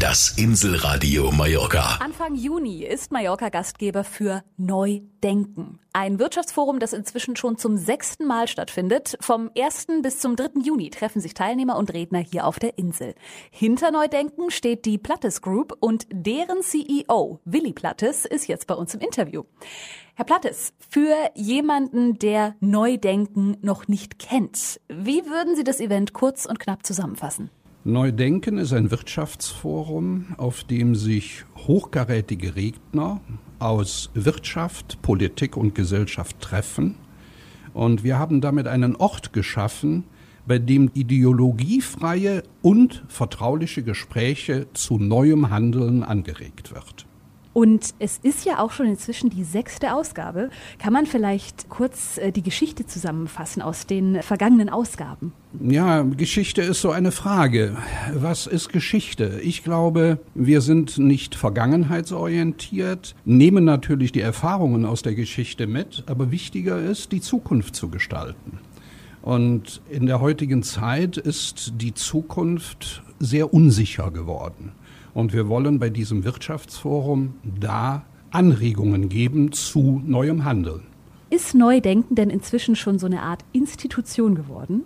Das Inselradio Mallorca. Anfang Juni ist Mallorca Gastgeber für Neudenken. Ein Wirtschaftsforum, das inzwischen schon zum sechsten Mal stattfindet. Vom 1. bis zum 3. Juni treffen sich Teilnehmer und Redner hier auf der Insel. Hinter Neudenken steht die Plattes Group und deren CEO, Willi Plattes, ist jetzt bei uns im Interview. Herr Plattes, für jemanden, der Neudenken noch nicht kennt, wie würden Sie das Event kurz und knapp zusammenfassen? Neudenken ist ein Wirtschaftsforum, auf dem sich hochkarätige Redner aus Wirtschaft, Politik und Gesellschaft treffen. Und wir haben damit einen Ort geschaffen, bei dem ideologiefreie und vertrauliche Gespräche zu neuem Handeln angeregt wird. Und es ist ja auch schon inzwischen die sechste Ausgabe. Kann man vielleicht kurz äh, die Geschichte zusammenfassen aus den vergangenen Ausgaben? Ja, Geschichte ist so eine Frage. Was ist Geschichte? Ich glaube, wir sind nicht vergangenheitsorientiert, nehmen natürlich die Erfahrungen aus der Geschichte mit, aber wichtiger ist, die Zukunft zu gestalten. Und in der heutigen Zeit ist die Zukunft sehr unsicher geworden. Und wir wollen bei diesem Wirtschaftsforum da Anregungen geben zu neuem Handeln. Ist Neudenken denn inzwischen schon so eine Art Institution geworden?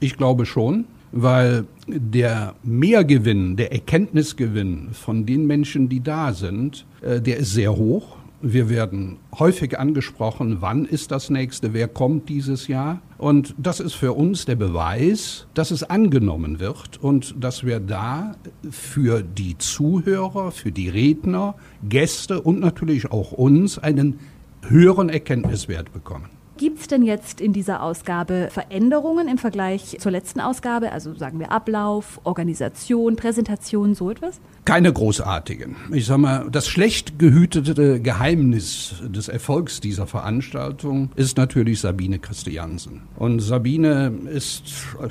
Ich glaube schon, weil der Mehrgewinn, der Erkenntnisgewinn von den Menschen, die da sind, äh, der ist sehr hoch. Wir werden häufig angesprochen, wann ist das nächste, wer kommt dieses Jahr. Und das ist für uns der Beweis, dass es angenommen wird und dass wir da für die Zuhörer, für die Redner, Gäste und natürlich auch uns einen höheren Erkenntniswert bekommen. Gibt es denn jetzt in dieser Ausgabe Veränderungen im Vergleich zur letzten Ausgabe? Also sagen wir Ablauf, Organisation, Präsentation, so etwas? Keine großartigen. Ich sag mal, das schlecht gehütete Geheimnis des Erfolgs dieser Veranstaltung ist natürlich Sabine Christiansen. Und Sabine ist,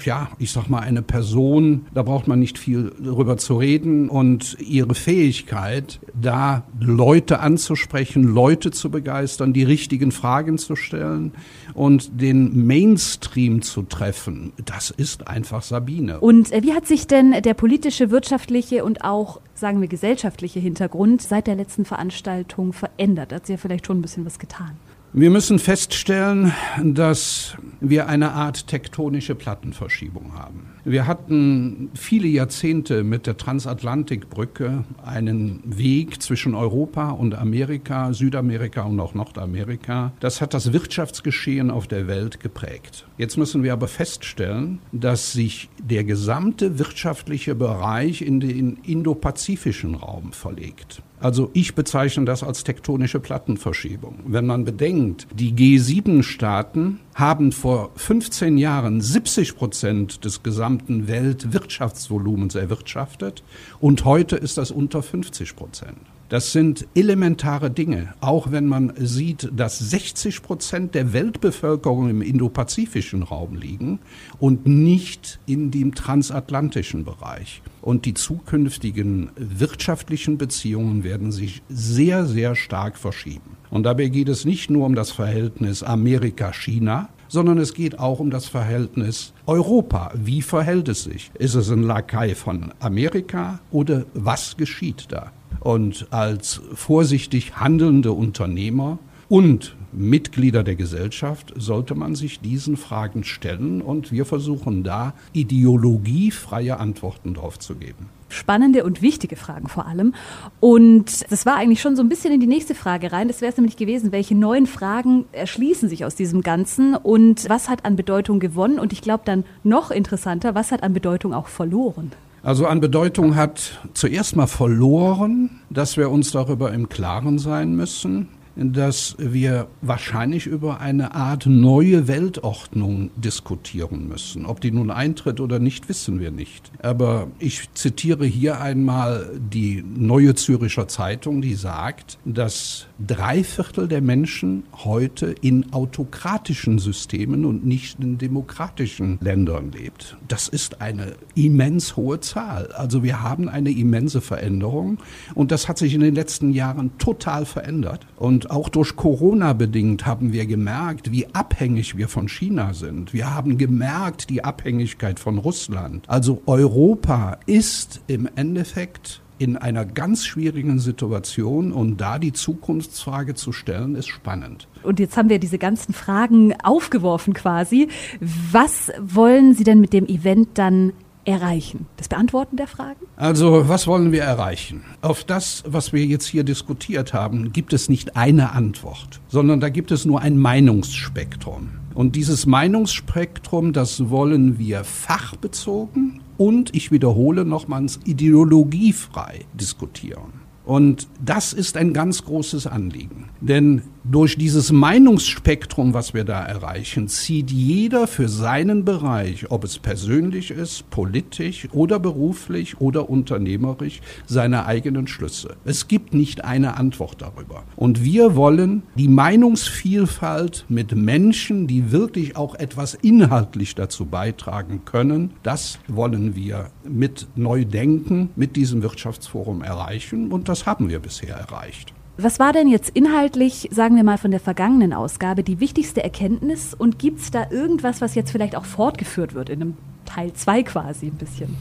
ja, ich sag mal, eine Person, da braucht man nicht viel drüber zu reden und ihre Fähigkeit, da Leute anzusprechen, Leute zu begeistern, die richtigen Fragen zu stellen und den Mainstream zu treffen, das ist einfach Sabine. Und äh, wie hat sich denn der politische, wirtschaftliche und auch sagen wir, gesellschaftliche Hintergrund seit der letzten Veranstaltung verändert? Hat sich ja vielleicht schon ein bisschen was getan? Wir müssen feststellen, dass wir eine Art tektonische Plattenverschiebung haben. Wir hatten viele Jahrzehnte mit der Transatlantikbrücke einen Weg zwischen Europa und Amerika, Südamerika und auch Nordamerika. Das hat das Wirtschaftsgeschehen auf der Welt geprägt. Jetzt müssen wir aber feststellen, dass sich der gesamte wirtschaftliche Bereich in den indopazifischen Raum verlegt. Also ich bezeichne das als tektonische Plattenverschiebung. Wenn man bedenkt, die G7-Staaten haben vor 15 Jahren 70 Prozent des gesamten Weltwirtschaftsvolumens erwirtschaftet und heute ist das unter 50 Prozent. Das sind elementare Dinge, auch wenn man sieht, dass 60 Prozent der Weltbevölkerung im indopazifischen Raum liegen und nicht in dem transatlantischen Bereich. Und die zukünftigen wirtschaftlichen Beziehungen werden sich sehr, sehr stark verschieben. Und dabei geht es nicht nur um das Verhältnis Amerika-China, sondern es geht auch um das Verhältnis Europa. Wie verhält es sich? Ist es ein Lakai von Amerika oder was geschieht da? Und als vorsichtig handelnde Unternehmer und Mitglieder der Gesellschaft sollte man sich diesen Fragen stellen und wir versuchen da ideologiefreie Antworten drauf zu geben. Spannende und wichtige Fragen vor allem. Und das war eigentlich schon so ein bisschen in die nächste Frage rein. Das wäre es nämlich gewesen, welche neuen Fragen erschließen sich aus diesem Ganzen und was hat an Bedeutung gewonnen? Und ich glaube dann noch interessanter, was hat an Bedeutung auch verloren? Also an Bedeutung hat zuerst mal verloren, dass wir uns darüber im Klaren sein müssen, dass wir wahrscheinlich über eine Art neue Weltordnung diskutieren müssen. Ob die nun eintritt oder nicht, wissen wir nicht. Aber ich zitiere hier einmal die Neue Züricher Zeitung, die sagt, dass drei Viertel der Menschen heute in autokratischen Systemen und nicht in demokratischen Ländern lebt. Das ist eine immens hohe Zahl. Also wir haben eine immense Veränderung und das hat sich in den letzten Jahren total verändert. Und auch durch Corona bedingt haben wir gemerkt, wie abhängig wir von China sind. Wir haben gemerkt die Abhängigkeit von Russland. Also Europa ist im Endeffekt in einer ganz schwierigen Situation und da die Zukunftsfrage zu stellen, ist spannend. Und jetzt haben wir diese ganzen Fragen aufgeworfen quasi. Was wollen Sie denn mit dem Event dann erreichen? Das Beantworten der Fragen? Also, was wollen wir erreichen? Auf das, was wir jetzt hier diskutiert haben, gibt es nicht eine Antwort, sondern da gibt es nur ein Meinungsspektrum. Und dieses Meinungsspektrum, das wollen wir fachbezogen und, ich wiederhole nochmals, ideologiefrei diskutieren. Und das ist ein ganz großes Anliegen. Denn durch dieses Meinungsspektrum, was wir da erreichen, zieht jeder für seinen Bereich, ob es persönlich ist, politisch oder beruflich oder unternehmerisch, seine eigenen Schlüsse. Es gibt nicht eine Antwort darüber. Und wir wollen die Meinungsvielfalt mit Menschen, die wirklich auch etwas inhaltlich dazu beitragen können, das wollen wir mit Neudenken, mit diesem Wirtschaftsforum erreichen. Und das haben wir bisher erreicht. Was war denn jetzt inhaltlich, sagen wir mal von der vergangenen Ausgabe, die wichtigste Erkenntnis und gibt es da irgendwas, was jetzt vielleicht auch fortgeführt wird in einem Teil 2 quasi ein bisschen?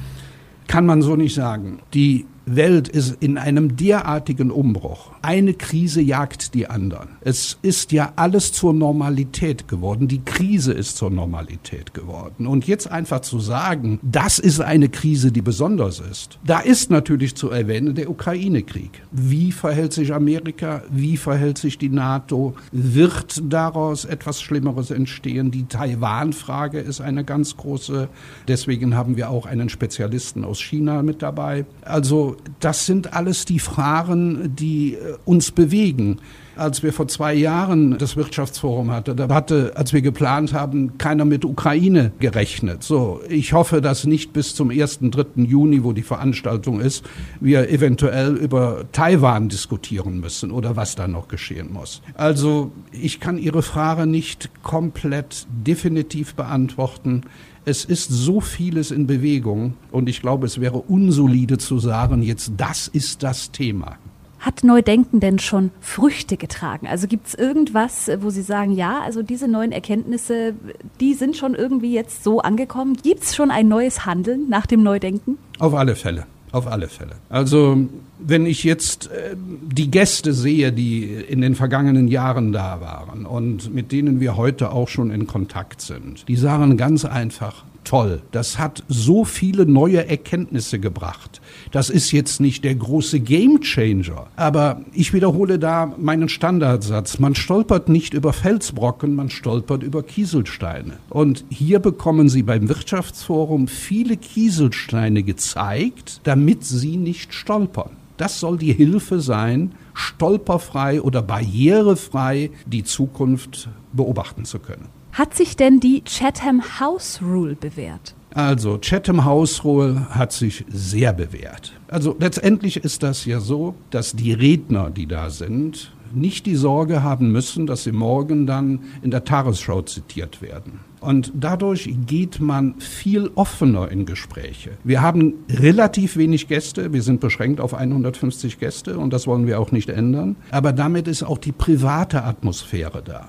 Kann man so nicht sagen. Die Welt ist in einem derartigen Umbruch. Eine Krise jagt die anderen. Es ist ja alles zur Normalität geworden. Die Krise ist zur Normalität geworden. Und jetzt einfach zu sagen, das ist eine Krise, die besonders ist. Da ist natürlich zu erwähnen der Ukraine-Krieg. Wie verhält sich Amerika? Wie verhält sich die NATO? Wird daraus etwas Schlimmeres entstehen? Die Taiwan-Frage ist eine ganz große. Deswegen haben wir auch einen Spezialisten aus China mit dabei. Also das sind alles die Fragen, die äh, uns bewegen. Als wir vor zwei Jahren das Wirtschaftsforum hatten, da hatte, als wir geplant haben, keiner mit Ukraine gerechnet. So, ich hoffe, dass nicht bis zum 1., 3. Juni, wo die Veranstaltung ist, wir eventuell über Taiwan diskutieren müssen oder was da noch geschehen muss. Also, ich kann Ihre Frage nicht komplett definitiv beantworten. Es ist so vieles in Bewegung und ich glaube, es wäre unsolide zu sagen, jetzt das ist das Thema. Hat Neudenken denn schon Früchte getragen? Also gibt es irgendwas, wo Sie sagen, ja, also diese neuen Erkenntnisse, die sind schon irgendwie jetzt so angekommen? Gibt es schon ein neues Handeln nach dem Neudenken? Auf alle Fälle. Auf alle Fälle. Also wenn ich jetzt äh, die Gäste sehe, die in den vergangenen Jahren da waren und mit denen wir heute auch schon in Kontakt sind, die sagen ganz einfach, toll. Das hat so viele neue Erkenntnisse gebracht. Das ist jetzt nicht der große Gamechanger, aber ich wiederhole da meinen Standardsatz. Man stolpert nicht über Felsbrocken, man stolpert über Kieselsteine. Und hier bekommen Sie beim Wirtschaftsforum viele Kieselsteine gezeigt, damit Sie nicht stolpern. Das soll die Hilfe sein, stolperfrei oder barrierefrei die Zukunft beobachten zu können. Hat sich denn die Chatham House Rule bewährt? Also Chatham House Rule hat sich sehr bewährt. Also letztendlich ist das ja so, dass die Redner, die da sind, nicht die Sorge haben müssen, dass sie morgen dann in der Tagesschau zitiert werden. Und dadurch geht man viel offener in Gespräche. Wir haben relativ wenig Gäste. Wir sind beschränkt auf 150 Gäste und das wollen wir auch nicht ändern. Aber damit ist auch die private Atmosphäre da.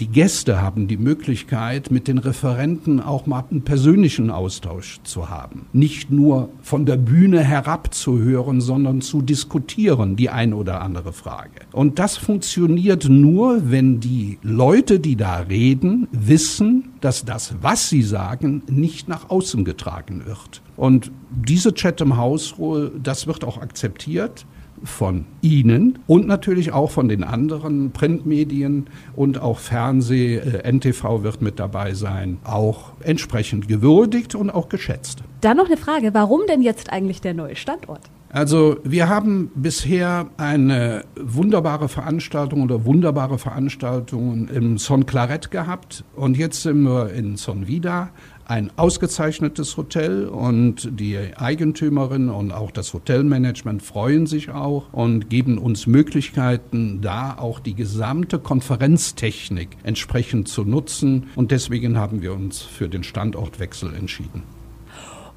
Die Gäste haben die Möglichkeit, mit den Referenten auch mal einen persönlichen Austausch zu haben. Nicht nur von der Bühne herab zu hören, sondern zu diskutieren, die ein oder andere Frage. Und das funktioniert nur, wenn die Leute, die da reden, wissen, dass das, was sie sagen, nicht nach außen getragen wird. Und diese Chatham House Rule, das wird auch akzeptiert von Ihnen und natürlich auch von den anderen Printmedien und auch Fernseh, äh, NTV wird mit dabei sein, auch entsprechend gewürdigt und auch geschätzt. Dann noch eine Frage, warum denn jetzt eigentlich der neue Standort? Also wir haben bisher eine wunderbare Veranstaltung oder wunderbare Veranstaltungen im Son Claret gehabt und jetzt sind wir in Son Vida ein ausgezeichnetes Hotel und die Eigentümerin und auch das Hotelmanagement freuen sich auch und geben uns Möglichkeiten, da auch die gesamte Konferenztechnik entsprechend zu nutzen. Und deswegen haben wir uns für den Standortwechsel entschieden.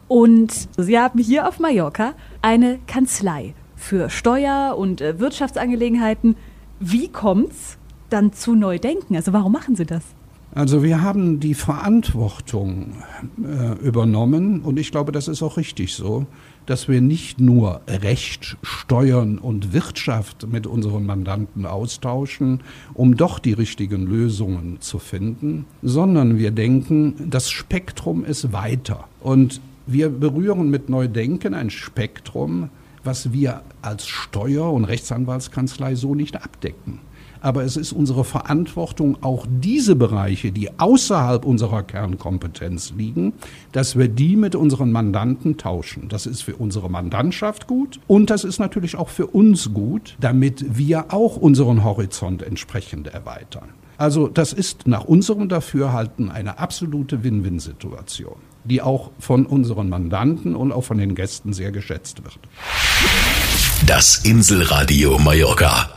Und Sie haben hier auf Mallorca eine Kanzlei für Steuer- und äh, Wirtschaftsangelegenheiten. Wie kommt's dann zu Neudenken? Also warum machen Sie das? Also wir haben die Verantwortung äh, übernommen und ich glaube, das ist auch richtig so, dass wir nicht nur Recht, Steuern und Wirtschaft mit unseren Mandanten austauschen, um doch die richtigen Lösungen zu finden, sondern wir denken, das Spektrum ist weiter. Und wir berühren mit Neudenken ein Spektrum, was wir als Steuer- und Rechtsanwaltskanzlei so nicht abdecken. Aber es ist unsere Verantwortung, auch diese Bereiche, die außerhalb unserer Kernkompetenz liegen, dass wir die mit unseren Mandanten tauschen. Das ist für unsere Mandantschaft gut und das ist natürlich auch für uns gut, damit wir auch unseren Horizont entsprechend erweitern. Also das ist nach unserem Dafürhalten eine absolute Win-Win-Situation, die auch von unseren Mandanten und auch von den Gästen sehr geschätzt wird. Das Inselradio Mallorca.